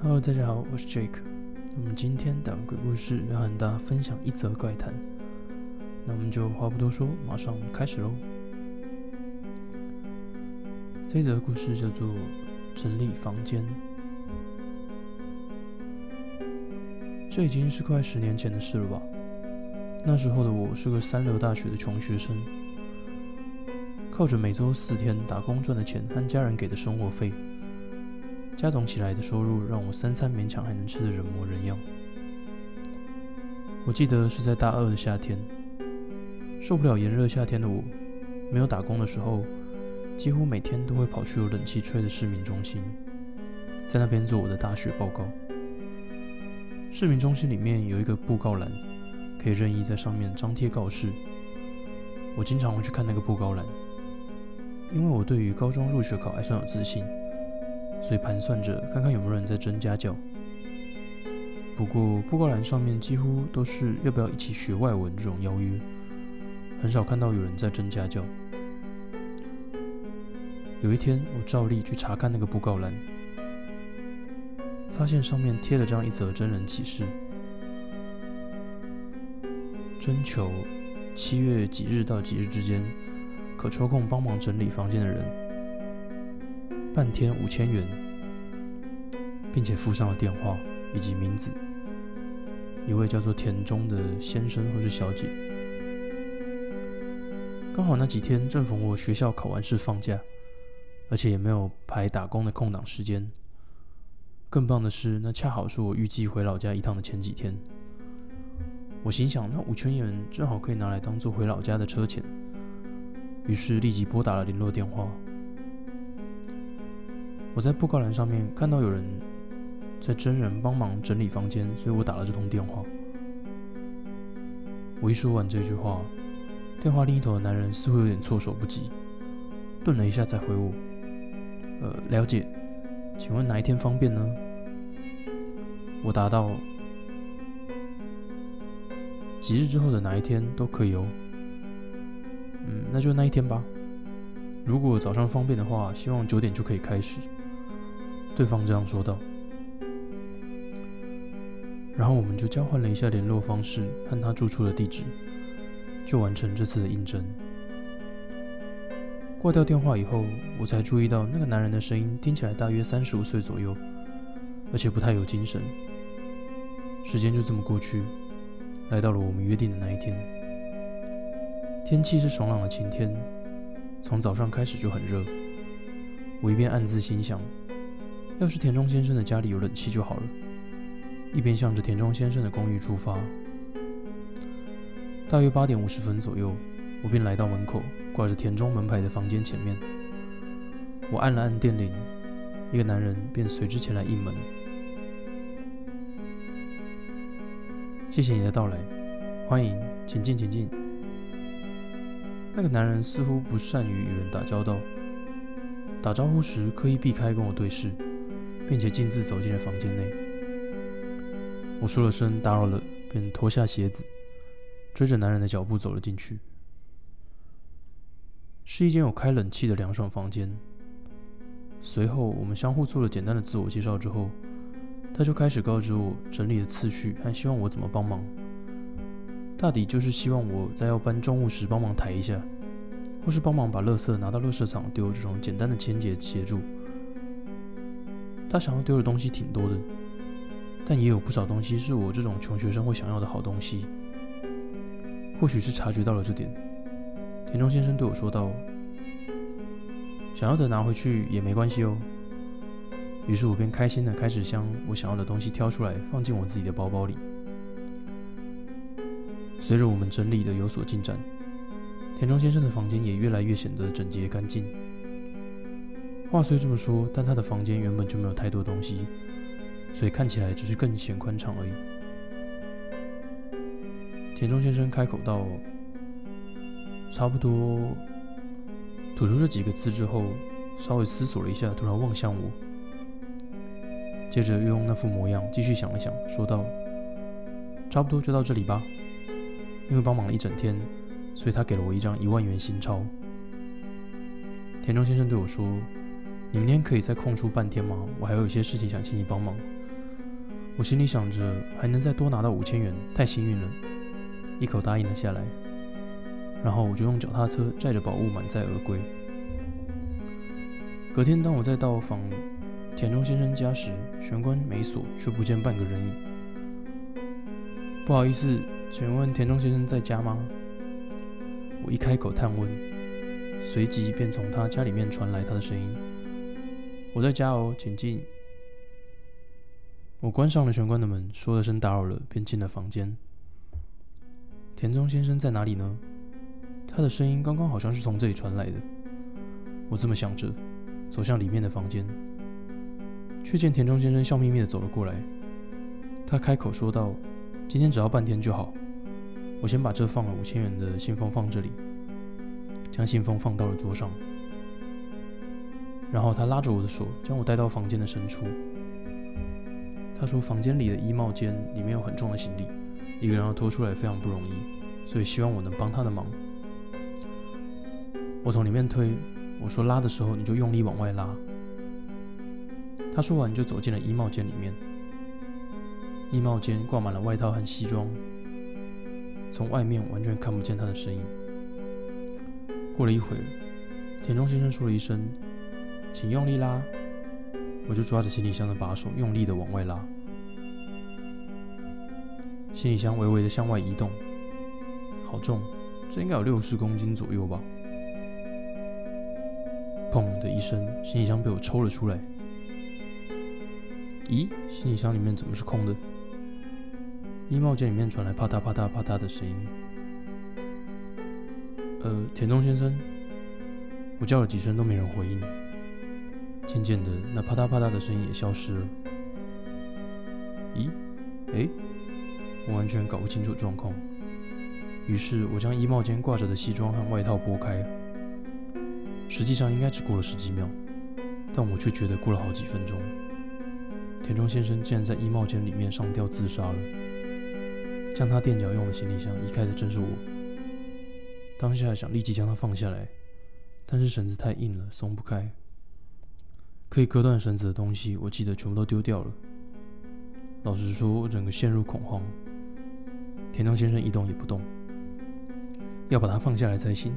Hello，大家好，我是 Jake。我们今天讲鬼故事，要和大家分享一则怪谈。那我们就话不多说，马上开始喽。这则故事叫做《整理房间》。这已经是快十年前的事了吧？那时候的我是个三流大学的穷学生，靠着每周四天打工赚的钱和家人给的生活费。加总起来的收入让我三餐勉强还能吃得人模人样。我记得是在大二的夏天，受不了炎热夏天的我，没有打工的时候，几乎每天都会跑去有冷气吹的市民中心，在那边做我的大学报告。市民中心里面有一个布告栏，可以任意在上面张贴告示。我经常会去看那个布告栏，因为我对于高中入学考还算有自信。所以盘算着看看有没有人在争家教。不过布告栏上面几乎都是要不要一起学外文这种邀约，很少看到有人在争家教。有一天，我照例去查看那个布告栏，发现上面贴了这样一则真人启事：征求七月几日到几日之间可抽空帮忙整理房间的人。半天五千元，并且附上了电话以及名字，一位叫做田中的先生或是小姐。刚好那几天正逢我学校考完试放假，而且也没有排打工的空档时间。更棒的是，那恰好是我预计回老家一趟的前几天。我心想，那五千元正好可以拿来当做回老家的车钱，于是立即拨打了联络电话。我在布告栏上面看到有人在真人帮忙整理房间，所以我打了这通电话。我一说完这句话，电话另一头的男人似乎有点措手不及，顿了一下才回我：“呃，了解，请问哪一天方便呢？”我答道：“几日之后的哪一天都可以哦。”嗯，那就那一天吧。如果早上方便的话，希望九点就可以开始。对方这样说道，然后我们就交换了一下联络方式和他住处的地址，就完成这次的应征。挂掉电话以后，我才注意到那个男人的声音听起来大约三十五岁左右，而且不太有精神。时间就这么过去，来到了我们约定的那一天。天气是爽朗的晴天，从早上开始就很热。我一边暗自心想。要是田中先生的家里有冷气就好了。一边向着田中先生的公寓出发。大约八点五十分左右，我便来到门口挂着田中门牌的房间前面。我按了按电铃，一个男人便随之前来应门。谢谢你的到来，欢迎，请进，请进。那个男人似乎不善于与人打交道，打招呼时刻意避开跟我对视。并且径自走进了房间内。我说了声“打扰了”，便脱下鞋子，追着男人的脚步走了进去。是一间有开冷气的凉爽房间。随后，我们相互做了简单的自我介绍之后，他就开始告知我整理的次序，还希望我怎么帮忙。大抵就是希望我在要搬重物时帮忙抬一下，或是帮忙把垃圾拿到垃圾场丢这种简单的清洁协助。他想要丢的东西挺多的，但也有不少东西是我这种穷学生会想要的好东西。或许是察觉到了这点，田中先生对我说道：“想要的拿回去也没关系哦。”于是我便开心的开始将我想要的东西挑出来，放进我自己的包包里。随着我们整理的有所进展，田中先生的房间也越来越显得整洁干净。话虽这么说，但他的房间原本就没有太多东西，所以看起来只是更显宽敞而已。田中先生开口道：“差不多。”吐出这几个字之后，稍微思索了一下，突然望向我，接着又用那副模样继续想了想，说道：“差不多就到这里吧。”因为帮忙了一整天，所以他给了我一张一万元新钞。田中先生对我说。你明天可以再空出半天吗？我还有一些事情想请你帮忙。”我心里想着，还能再多拿到五千元，太幸运了，一口答应了下来。然后我就用脚踏车载着宝物满载而归。隔天，当我再到访田中先生家时，玄关没锁，却不见半个人影。不好意思，请问田中先生在家吗？我一开口探问，随即便从他家里面传来他的声音：“我在家哦，请进。”我关上了玄关的门，说了声打扰了，便进了房间。田中先生在哪里呢？他的声音刚刚好像是从这里传来的。我这么想着，走向里面的房间，却见田中先生笑眯眯的走了过来。他开口说道：“今天只要半天就好。我先把这放了五千元的信封放这里，将信封放到了桌上。然后他拉着我的手，将我带到房间的深处。”他说：“房间里的衣帽间里面有很重的行李，一个人要拖出来非常不容易，所以希望我能帮他的忙。”我从里面推，我说：“拉的时候你就用力往外拉。”他说完就走进了衣帽间里面。衣帽间挂满了外套和西装，从外面完全看不见他的身影。过了一会儿，田中先生说了一声：“请用力拉。”我就抓着行李箱的把手，用力的往外拉，行李箱微微的向外移动，好重，这应该有六十公斤左右吧。砰的一声，行李箱被我抽了出来。咦，行李箱里面怎么是空的？衣帽间里面传来啪嗒啪嗒啪嗒的声音。呃，田中先生，我叫了几声都没人回应。渐渐的，那啪嗒啪嗒的声音也消失了。咦？哎？我完全搞不清楚状况。于是我将衣帽间挂着的西装和外套拨开。实际上应该只过了十几秒，但我却觉得过了好几分钟。田中先生竟然在衣帽间里面上吊自杀了。将他垫脚用的行李箱移开的正是我。当下想立即将它放下来，但是绳子太硬了，松不开。可以割断绳子的东西，我记得全部都丢掉了。老实说，我整个陷入恐慌。田中先生一动也不动，要把它放下来才行。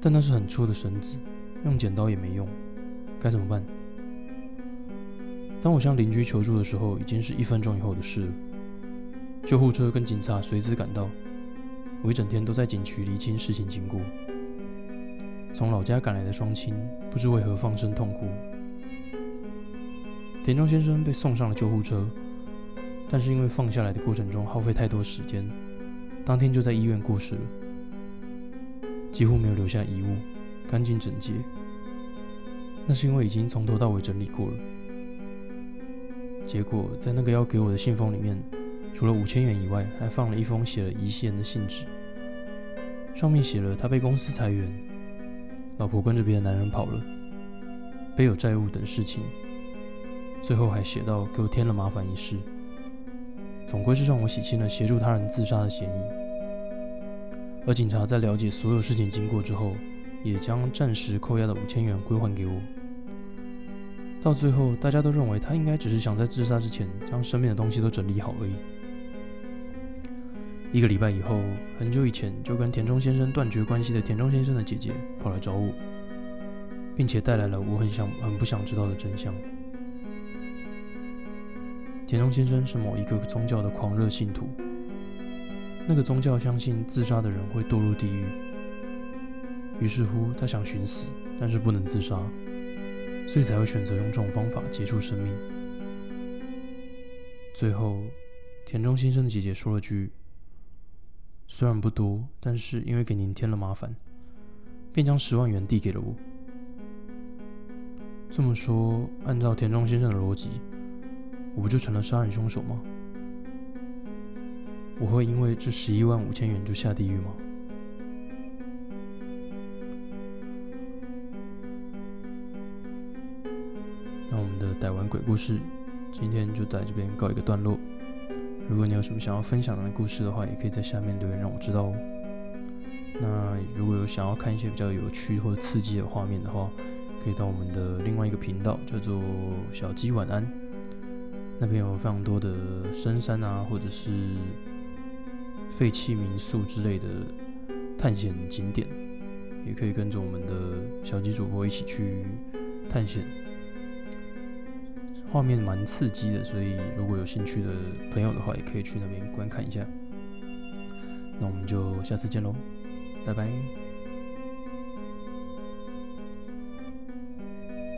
但那是很粗的绳子，用剪刀也没用，该怎么办？当我向邻居求助的时候，已经是一分钟以后的事了。救护车跟警察随之赶到，我一整天都在警局厘清事情经过。从老家赶来的双亲，不知为何放声痛哭。田中先生被送上了救护车，但是因为放下来的过程中耗费太多时间，当天就在医院过世了，几乎没有留下遗物，干净整洁。那是因为已经从头到尾整理过了。结果在那个要给我的信封里面，除了五千元以外，还放了一封写了遗言的信纸，上面写了他被公司裁员，老婆跟着别的男人跑了，背有债务等事情。最后还写到给我添了麻烦一事，总归是让我洗清了协助他人自杀的嫌疑。而警察在了解所有事情经过之后，也将暂时扣押的五千元归还给我。到最后，大家都认为他应该只是想在自杀之前将身边的东西都整理好而已。一个礼拜以后，很久以前就跟田中先生断绝关系的田中先生的姐姐跑来找我，并且带来了我很想、很不想知道的真相。田中先生是某一个宗教的狂热信徒。那个宗教相信自杀的人会堕入地狱，于是乎他想寻死，但是不能自杀，所以才会选择用这种方法结束生命。最后，田中先生的姐姐说了句：“虽然不多，但是因为给您添了麻烦，便将十万元递给了我。”这么说，按照田中先生的逻辑。我不就成了杀人凶手吗？我会因为这十一万五千元就下地狱吗？的逮完鬼故事今天就在这边告一个段落。如果你有什么想要分享的故事的话，也可以在下面留言让我知道哦。那如果有想要看一些比较有趣或者刺激的画面的话，可以到我们的另外一个频道，叫做小鸡晚安，那边有非常多的深山啊，或者是废弃民宿之类的探险景点，也可以跟着我们的小鸡主播一起去探险，画面蛮刺激的，所以如果有兴趣的朋友的话，也可以去那边观看一下。那我们就下次见喽，拜拜。